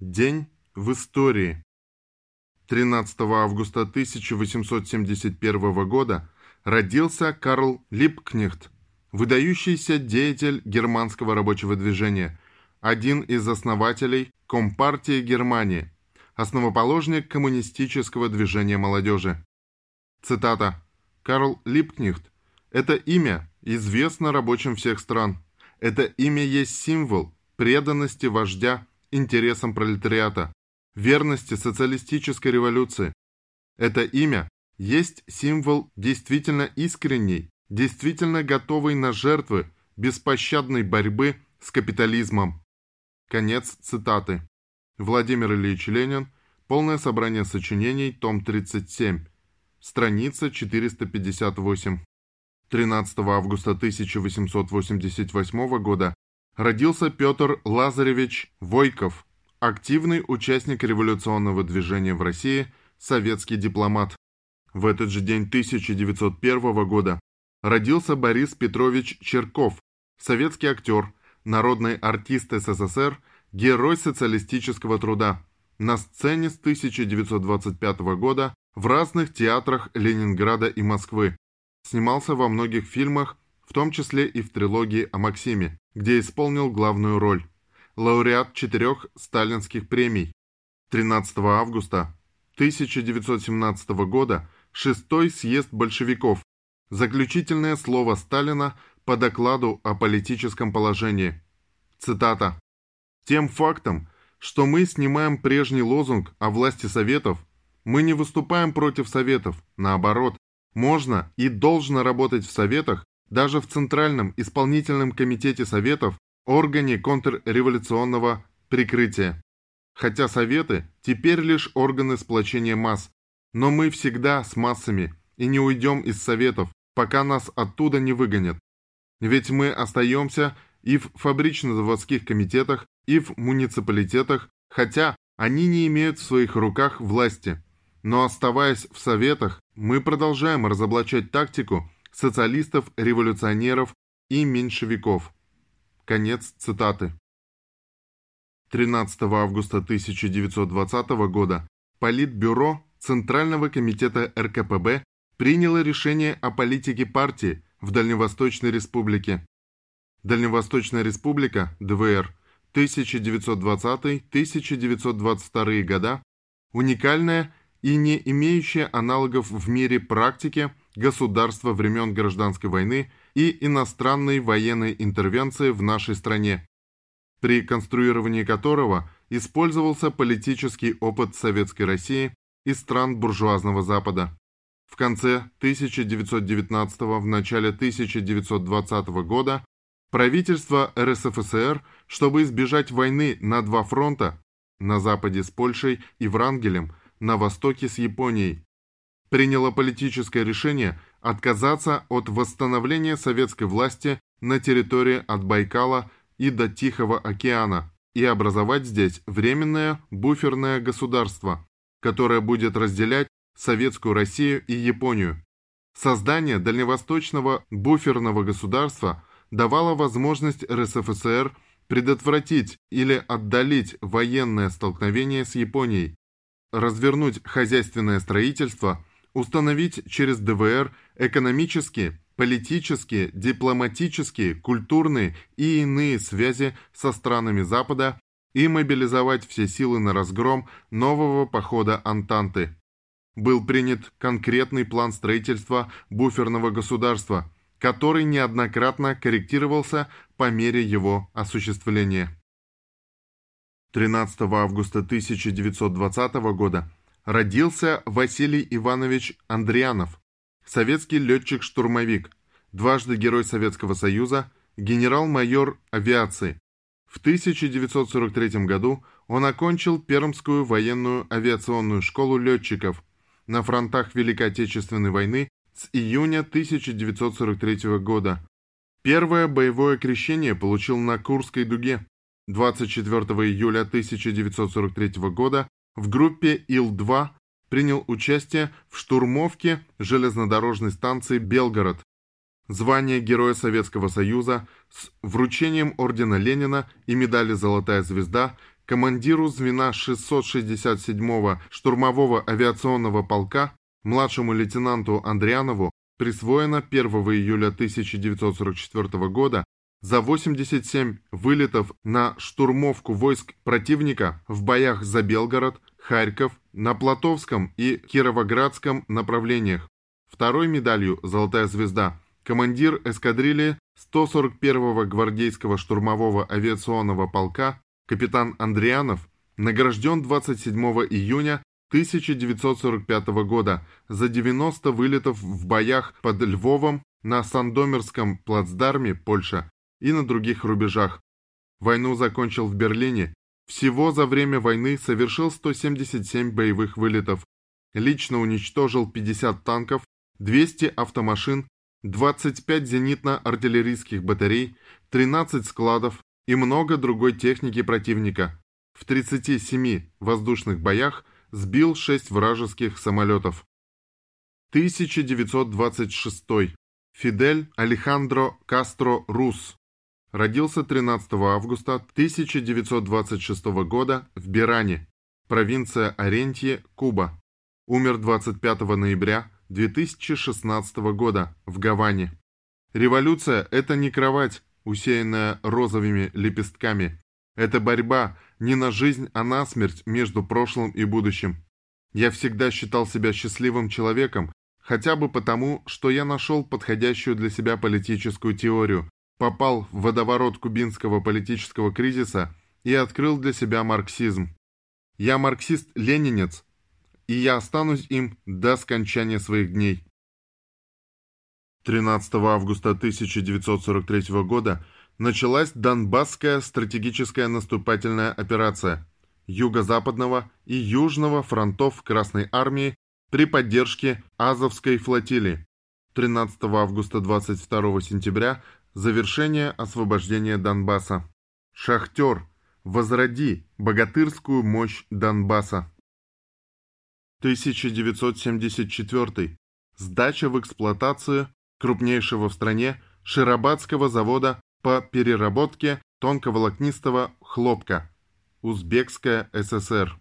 День в истории. 13 августа 1871 года родился Карл Липкнехт, выдающийся деятель германского рабочего движения, один из основателей Компартии Германии, основоположник коммунистического движения молодежи. Цитата. Карл Липкнехт – это имя известно рабочим всех стран. Это имя есть символ преданности вождя интересам пролетариата, верности социалистической революции. Это имя есть символ действительно искренней, действительно готовой на жертвы, беспощадной борьбы с капитализмом. Конец цитаты. Владимир Ильич Ленин. Полное собрание сочинений. Том 37. Страница 458. 13 августа 1888 года родился Петр Лазаревич Войков, активный участник революционного движения в России, советский дипломат. В этот же день 1901 года родился Борис Петрович Черков, советский актер, народный артист СССР, герой социалистического труда. На сцене с 1925 года в разных театрах Ленинграда и Москвы. Снимался во многих фильмах, в том числе и в трилогии о Максиме где исполнил главную роль. Лауреат четырех сталинских премий. 13 августа 1917 года шестой съезд большевиков. Заключительное слово Сталина по докладу о политическом положении. Цитата. «Тем фактом, что мы снимаем прежний лозунг о власти Советов, мы не выступаем против Советов, наоборот, можно и должно работать в Советах даже в Центральном исполнительном комитете Советов, органе контрреволюционного прикрытия. Хотя Советы теперь лишь органы сплочения масс, но мы всегда с массами и не уйдем из Советов, пока нас оттуда не выгонят. Ведь мы остаемся и в фабрично-заводских комитетах, и в муниципалитетах, хотя они не имеют в своих руках власти. Но оставаясь в Советах, мы продолжаем разоблачать тактику, социалистов, революционеров и меньшевиков. Конец цитаты. 13 августа 1920 года Политбюро Центрального комитета РКПБ приняло решение о политике партии в Дальневосточной республике. Дальневосточная республика, ДВР, 1920-1922 года, уникальная и не имеющая аналогов в мире практики государства времен Гражданской войны и иностранной военной интервенции в нашей стране, при конструировании которого использовался политический опыт Советской России и стран буржуазного Запада. В конце 1919 в начале 1920 года правительство РСФСР, чтобы избежать войны на два фронта, на западе с Польшей и Врангелем, на востоке с Японией, приняло политическое решение отказаться от восстановления советской власти на территории от Байкала и до Тихого океана и образовать здесь временное буферное государство, которое будет разделять Советскую Россию и Японию. Создание дальневосточного буферного государства давало возможность РСФСР предотвратить или отдалить военное столкновение с Японией, развернуть хозяйственное строительство установить через ДВР экономические, политические, дипломатические, культурные и иные связи со странами Запада и мобилизовать все силы на разгром нового похода Антанты. Был принят конкретный план строительства буферного государства, который неоднократно корректировался по мере его осуществления. 13 августа 1920 года родился Василий Иванович Андрианов, советский летчик-штурмовик, дважды Герой Советского Союза, генерал-майор авиации. В 1943 году он окончил Пермскую военную авиационную школу летчиков на фронтах Великой Отечественной войны с июня 1943 года. Первое боевое крещение получил на Курской дуге. 24 июля 1943 года в группе Ил-2 принял участие в штурмовке железнодорожной станции Белгород. Звание Героя Советского Союза с вручением ордена Ленина и медали «Золотая звезда» командиру звена 667-го штурмового авиационного полка, младшему лейтенанту Андрианову, присвоено 1 июля 1944 года за 87 вылетов на штурмовку войск противника в боях за Белгород, Харьков, на Платовском и Кировоградском направлениях. Второй медалью «Золотая звезда» командир эскадрильи 141-го гвардейского штурмового авиационного полка капитан Андрианов награжден 27 июня 1945 года за 90 вылетов в боях под Львовом на Сандомерском плацдарме, Польша, и на других рубежах. Войну закончил в Берлине. Всего за время войны совершил 177 боевых вылетов. Лично уничтожил 50 танков, 200 автомашин, 25 зенитно-артиллерийских батарей, 13 складов и много другой техники противника. В 37 воздушных боях сбил 6 вражеских самолетов. 1926. Фидель Алехандро Кастро Рус. Родился 13 августа 1926 года в Биране, провинция Орентье, Куба. Умер 25 ноября 2016 года в Гаване. Революция – это не кровать, усеянная розовыми лепестками. Это борьба не на жизнь, а на смерть между прошлым и будущим. Я всегда считал себя счастливым человеком, хотя бы потому, что я нашел подходящую для себя политическую теорию, попал в водоворот кубинского политического кризиса и открыл для себя марксизм. Я марксист-ленинец, и я останусь им до скончания своих дней. 13 августа 1943 года началась Донбасская стратегическая наступательная операция Юго-Западного и Южного фронтов Красной Армии при поддержке Азовской флотилии. 13 августа 22 сентября завершение освобождения Донбасса. Шахтер, возроди богатырскую мощь Донбасса. 1974. Сдача в эксплуатацию крупнейшего в стране Широбадского завода по переработке тонковолокнистого хлопка. Узбекская ССР.